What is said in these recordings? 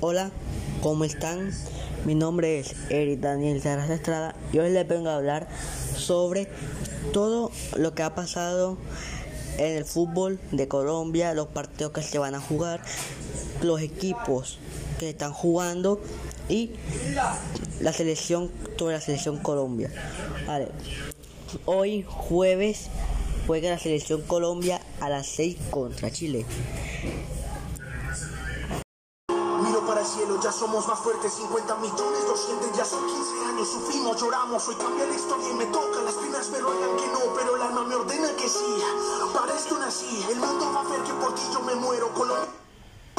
Hola, ¿cómo están? Mi nombre es Eric Daniel Saras Estrada y hoy les vengo a hablar sobre todo lo que ha pasado en el fútbol de Colombia, los partidos que se van a jugar, los equipos que están jugando y la selección, toda la selección Colombia. Hoy jueves juega la selección Colombia a las 6 contra Chile. Somos más fuertes, 50 millones lo sienten, ya son 15 años, sufrimos, lloramos, hoy cambia la historia y me toca, las penas me ruegan que no, pero el alma me ordena que sí, para esto nací, el mundo va a ver que por ti yo me muero, Colombia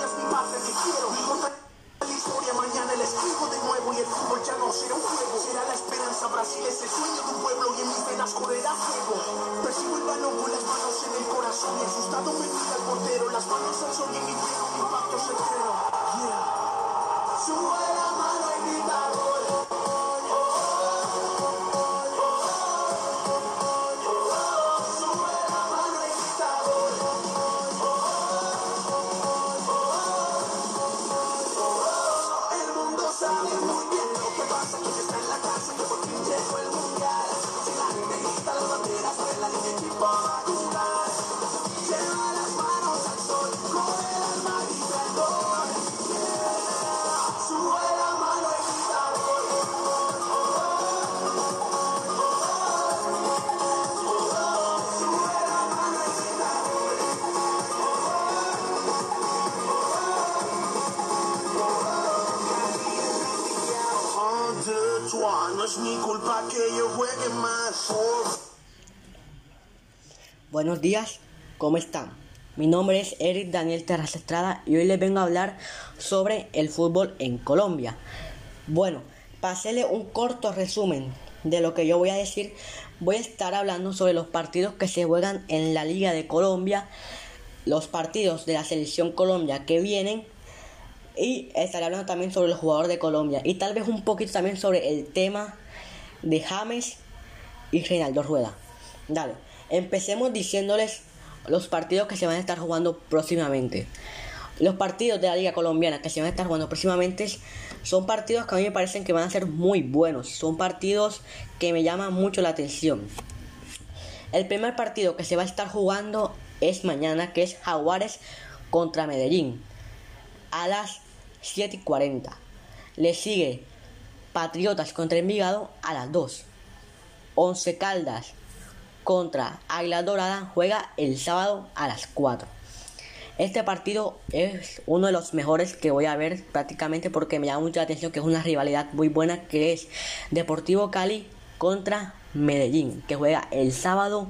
es mi patria que quiero, contar la historia, mañana la escribo de nuevo y el fútbol ya no será un juego, será la esperanza, Brasil es el sueño de un pueblo y en mis venas correrá fuego, percibo el balón con las manos en el corazón y asustado me mira el portero, las manos al sol no es mi culpa que Buenos días, ¿cómo están? Mi nombre es Eric Daniel Terras Estrada y hoy les vengo a hablar sobre el fútbol en Colombia. Bueno, para hacerle un corto resumen de lo que yo voy a decir, voy a estar hablando sobre los partidos que se juegan en la Liga de Colombia, los partidos de la selección Colombia que vienen y estaré hablando también sobre los jugadores de Colombia y tal vez un poquito también sobre el tema de James y Reinaldo Rueda. Dale, empecemos diciéndoles los partidos que se van a estar jugando próximamente. Los partidos de la Liga Colombiana que se van a estar jugando próximamente son partidos que a mí me parecen que van a ser muy buenos. Son partidos que me llaman mucho la atención. El primer partido que se va a estar jugando es mañana, que es Jaguares contra Medellín. A las 7 y 40. Le sigue Patriotas contra Envigado a las 2. Once Caldas contra Águila Dorada juega el sábado a las 4. Este partido es uno de los mejores que voy a ver prácticamente porque me llama mucho la atención que es una rivalidad muy buena que es Deportivo Cali contra Medellín que juega el sábado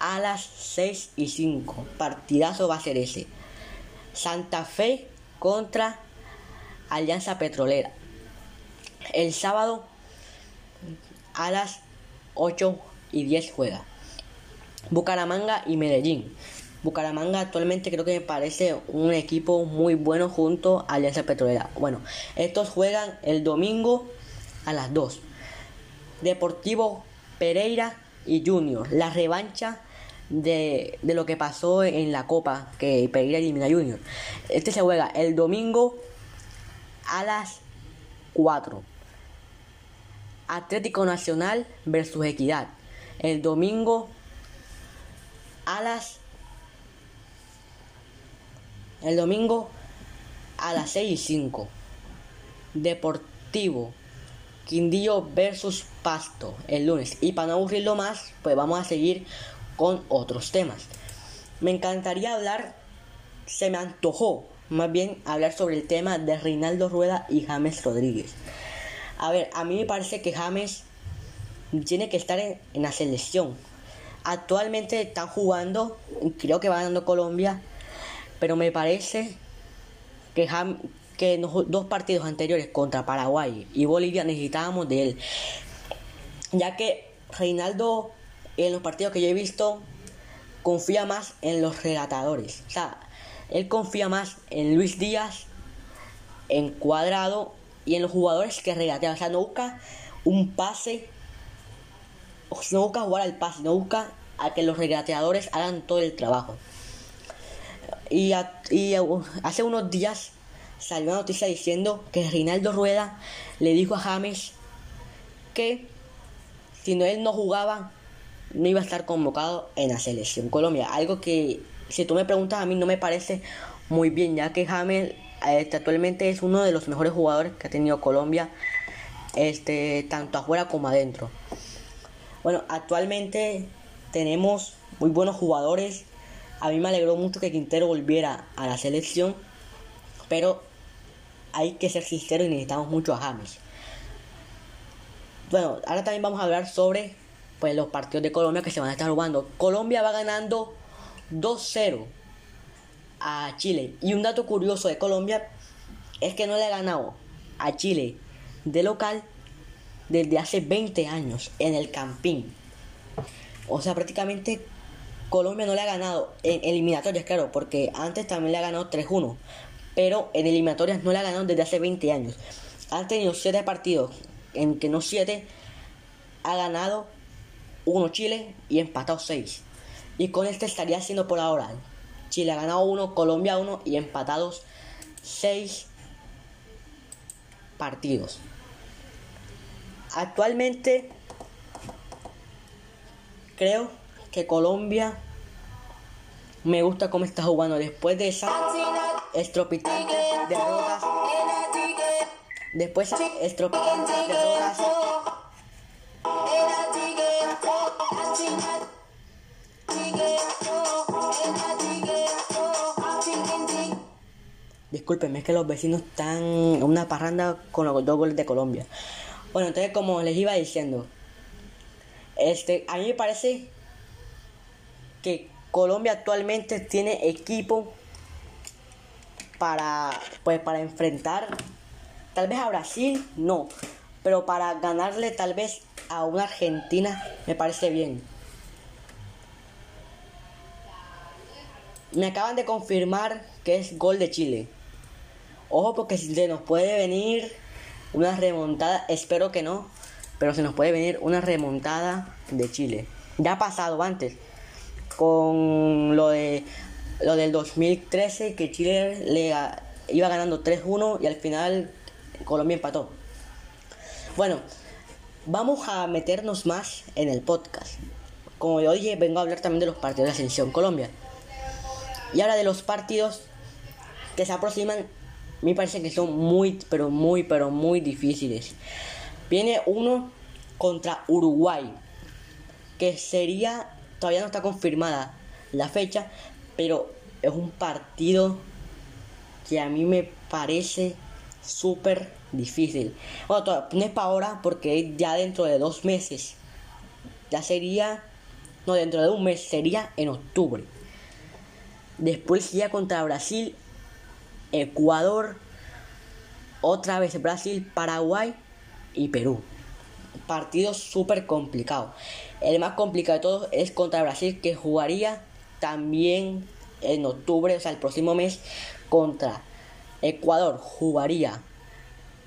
a las 6 y 5. Partidazo va a ser ese. Santa Fe contra Alianza Petrolera. El sábado a las 8 y 10 juega. Bucaramanga y Medellín. Bucaramanga actualmente creo que me parece un equipo muy bueno junto a Alianza Petrolera. Bueno, estos juegan el domingo a las 2. Deportivo Pereira y Junior. La revancha de, de, lo que pasó en la Copa que Pereira elimina a Junior. Este se juega el domingo a las 4. Atlético Nacional versus Equidad. El domingo a las el domingo a las 6 y 5. Deportivo Quindío versus Pasto el lunes. Y para no aburrirlo más, pues vamos a seguir con otros temas. Me encantaría hablar, se me antojó más bien hablar sobre el tema de Reinaldo Rueda y James Rodríguez. A ver, a mí me parece que James tiene que estar en, la selección. Actualmente están jugando, creo que va ganando Colombia, pero me parece que, Jam, que en los dos partidos anteriores contra Paraguay y Bolivia necesitábamos de él. Ya que Reinaldo en los partidos que yo he visto confía más en los relatadores. O sea, él confía más en Luis Díaz, en Cuadrado y en los jugadores que regatean. O sea, no busca un pase, no busca jugar al pase, no busca a que los regateadores hagan todo el trabajo. Y, a, y hace unos días salió una noticia diciendo que Reinaldo Rueda le dijo a James que si no él no jugaba, no iba a estar convocado en la selección Colombia. Algo que, si tú me preguntas a mí, no me parece muy bien, ya que James este, actualmente es uno de los mejores jugadores que ha tenido Colombia, este, tanto afuera como adentro. Bueno, actualmente tenemos muy buenos jugadores. A mí me alegró mucho que Quintero volviera a la selección, pero hay que ser sinceros y necesitamos mucho a James. Bueno, ahora también vamos a hablar sobre pues, los partidos de Colombia que se van a estar jugando. Colombia va ganando 2-0 a Chile. Y un dato curioso de Colombia es que no le ha ganado a Chile de local desde hace 20 años en el Campín. O sea, prácticamente Colombia no le ha ganado en eliminatorias, claro, porque antes también le ha ganado 3-1. Pero en eliminatorias no le ha ganado desde hace 20 años. Han tenido 7 partidos, en que no 7, ha ganado 1 Chile y empatado 6. Y con este estaría haciendo por ahora. Chile ha ganado 1, Colombia 1 y empatados 6 partidos. Actualmente creo que Colombia me gusta cómo está jugando después de esa estropitante derrotas. Después estropitante derrotas. Disculpenme, es que los vecinos están en una parranda con los dos goles de Colombia. Bueno, entonces como les iba diciendo, este, a mí me parece que Colombia actualmente tiene equipo para, pues, para enfrentar tal vez a Brasil, no, pero para ganarle tal vez a una Argentina me parece bien. Me acaban de confirmar que es gol de Chile. Ojo porque se nos puede venir una remontada, espero que no, pero se nos puede venir una remontada de Chile. Ya ha pasado antes con lo de lo del 2013 que Chile le iba ganando 3-1 y al final Colombia empató. Bueno, vamos a meternos más en el podcast. Como yo dije, vengo a hablar también de los partidos de Ascensión Colombia. Y ahora de los partidos que se aproximan me parece que son muy, pero muy, pero muy difíciles. Viene uno contra Uruguay, que sería, todavía no está confirmada la fecha, pero es un partido que a mí me parece súper difícil. Bueno, no es para ahora porque ya dentro de dos meses. Ya sería, no, dentro de un mes sería en octubre. Después ya contra Brasil Ecuador, otra vez Brasil, Paraguay y Perú. Partido súper complicado. El más complicado de todos es contra Brasil que jugaría también en octubre, o sea, el próximo mes contra Ecuador. Jugaría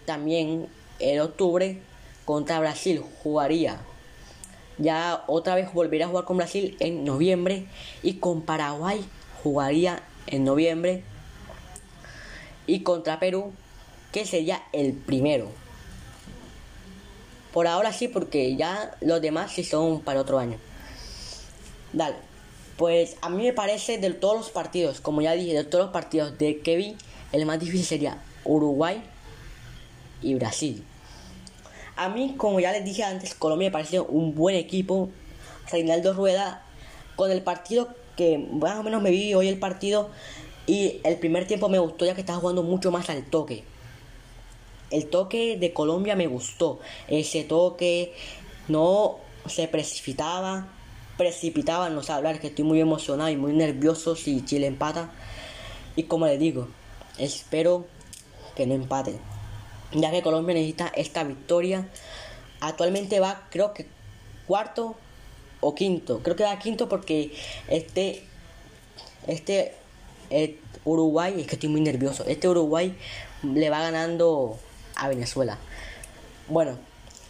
también en octubre contra Brasil. Jugaría ya otra vez volvería a jugar con Brasil en noviembre y con Paraguay jugaría en noviembre y contra Perú, que sería el primero. Por ahora sí, porque ya los demás sí son para otro año. Dale. Pues a mí me parece de todos los partidos, como ya dije, de todos los partidos de Kevin, el más difícil sería Uruguay y Brasil. A mí, como ya les dije antes, Colombia me parece un buen equipo. Reinaldo Rueda, con el partido que más o menos me vi hoy el partido, y el primer tiempo me gustó ya que estaba jugando mucho más al toque. El toque de Colombia me gustó. Ese toque no se precipitaba, precipitaba, no sé hablar, que estoy muy emocionado y muy nervioso si Chile empata. Y como les digo, espero que no empate. Ya que Colombia necesita esta victoria. Actualmente va, creo que cuarto o quinto. Creo que va quinto porque este, este Uruguay, es que estoy muy nervioso. Este Uruguay le va ganando a Venezuela. Bueno,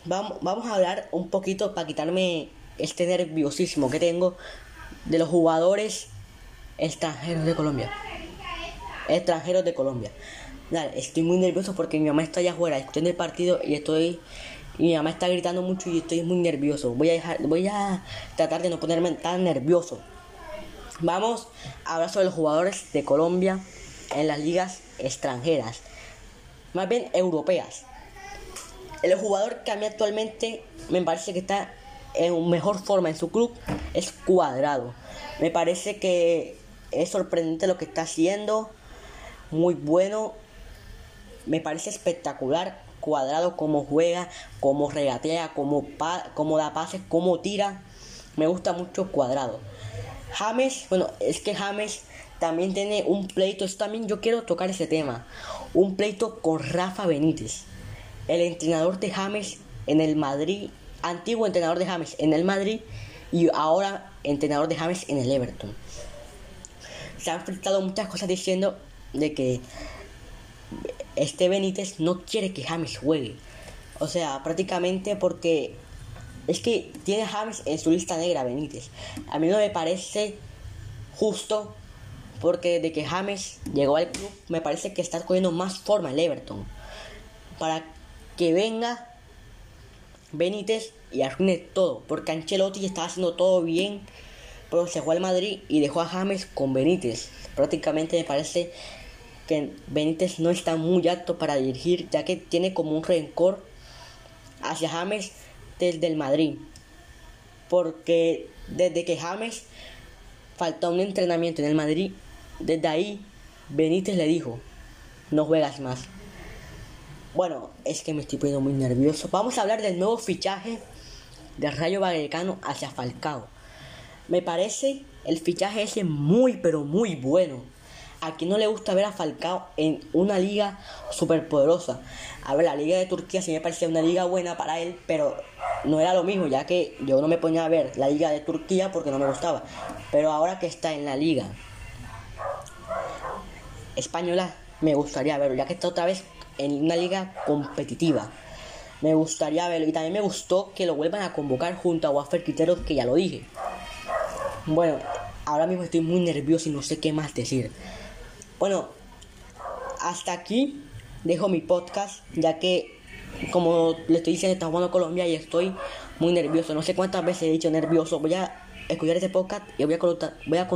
vamos, vamos a hablar un poquito para quitarme este nerviosísimo que tengo de los jugadores extranjeros de Colombia. extranjeros de Colombia. Dale, estoy muy nervioso porque mi mamá está allá afuera escuchando el partido y estoy y mi mamá está gritando mucho y estoy muy nervioso. Voy a dejar, voy a tratar de no ponerme tan nervioso. Vamos a hablar sobre los jugadores de Colombia en las ligas extranjeras, más bien europeas. El jugador que a mí actualmente me parece que está en mejor forma en su club es Cuadrado. Me parece que es sorprendente lo que está haciendo, muy bueno, me parece espectacular. Cuadrado como juega, como regatea, como, como da pases, como tira. Me gusta mucho Cuadrado. James, bueno, es que James también tiene un pleito, esto también yo quiero tocar ese tema, un pleito con Rafa Benítez, el entrenador de James en el Madrid, antiguo entrenador de James en el Madrid y ahora entrenador de James en el Everton. Se han filtrado muchas cosas diciendo de que este Benítez no quiere que James juegue. O sea, prácticamente porque es que tiene James en su lista negra Benítez. A mí no me parece justo porque desde que James llegó al club me parece que está cogiendo más forma el Everton. Para que venga Benítez y arruine todo. Porque Ancelotti estaba haciendo todo bien. Pero se fue al Madrid y dejó a James con Benítez. Prácticamente me parece que Benítez no está muy apto para dirigir. Ya que tiene como un rencor hacia James desde el Madrid. Porque desde que James faltó un entrenamiento en el Madrid, desde ahí Benítez le dijo, no juegas más. Bueno, es que me estoy poniendo muy nervioso. Vamos a hablar del nuevo fichaje de Rayo Vallecano hacia Falcao. Me parece el fichaje ese muy pero muy bueno. A quien no le gusta ver a Falcao en una liga super poderosa. A ver, la liga de Turquía sí me parecía una liga buena para él, pero no era lo mismo, ya que yo no me ponía a ver la liga de Turquía porque no me gustaba. Pero ahora que está en la liga española, me gustaría verlo, ya que está otra vez en una liga competitiva. Me gustaría verlo. Y también me gustó que lo vuelvan a convocar junto a Wafer Quintero, que ya lo dije. Bueno, ahora mismo estoy muy nervioso y no sé qué más decir. Bueno, hasta aquí dejo mi podcast, ya que, como le estoy diciendo, está jugando Colombia y estoy muy nervioso. No sé cuántas veces he dicho nervioso. Voy a escuchar este podcast y voy a colocar, voy a,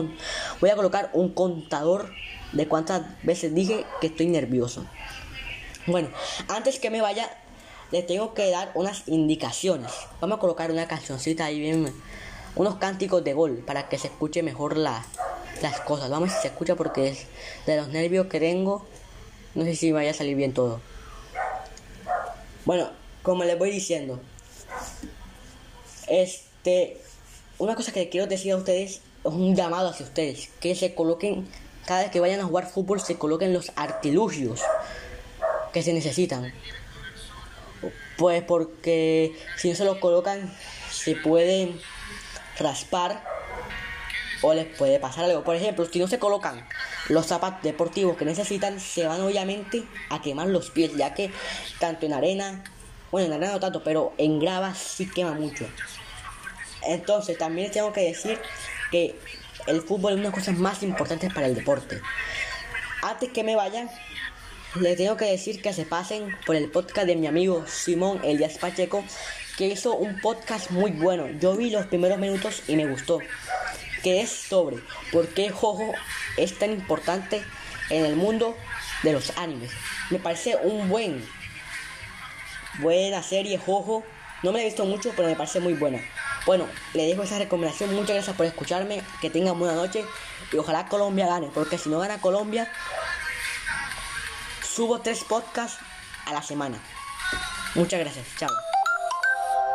voy a colocar un contador de cuántas veces dije que estoy nervioso. Bueno, antes que me vaya, le tengo que dar unas indicaciones. Vamos a colocar una cancioncita ahí bien, unos cánticos de gol para que se escuche mejor la, las cosas. Vamos a ver si se escucha porque es de los nervios que tengo. No sé si vaya a salir bien todo. Bueno, como les voy diciendo, este, una cosa que quiero decir a ustedes es un llamado hacia ustedes, que se coloquen cada vez que vayan a jugar fútbol se coloquen los artilugios que se necesitan. Pues porque si no se los colocan se pueden raspar o les puede pasar algo. Por ejemplo, si no se colocan los zapatos deportivos que necesitan, se van obviamente a quemar los pies, ya que tanto en arena, bueno, en arena no tanto, pero en grava sí quema mucho. Entonces, también tengo que decir que el fútbol es una de las cosas más importantes para el deporte. Antes que me vayan, les tengo que decir que se pasen por el podcast de mi amigo Simón Elías Pacheco, que hizo un podcast muy bueno. Yo vi los primeros minutos y me gustó. Es sobre por qué Jojo es tan importante en el mundo de los animes. Me parece un buen, buena serie Jojo. No me he visto mucho, pero me parece muy buena. Bueno, le dejo esa recomendación. Muchas gracias por escucharme. Que tengan buena noche. Y ojalá Colombia gane. Porque si no gana Colombia, Subo tres podcasts a la semana. Muchas gracias. Chao.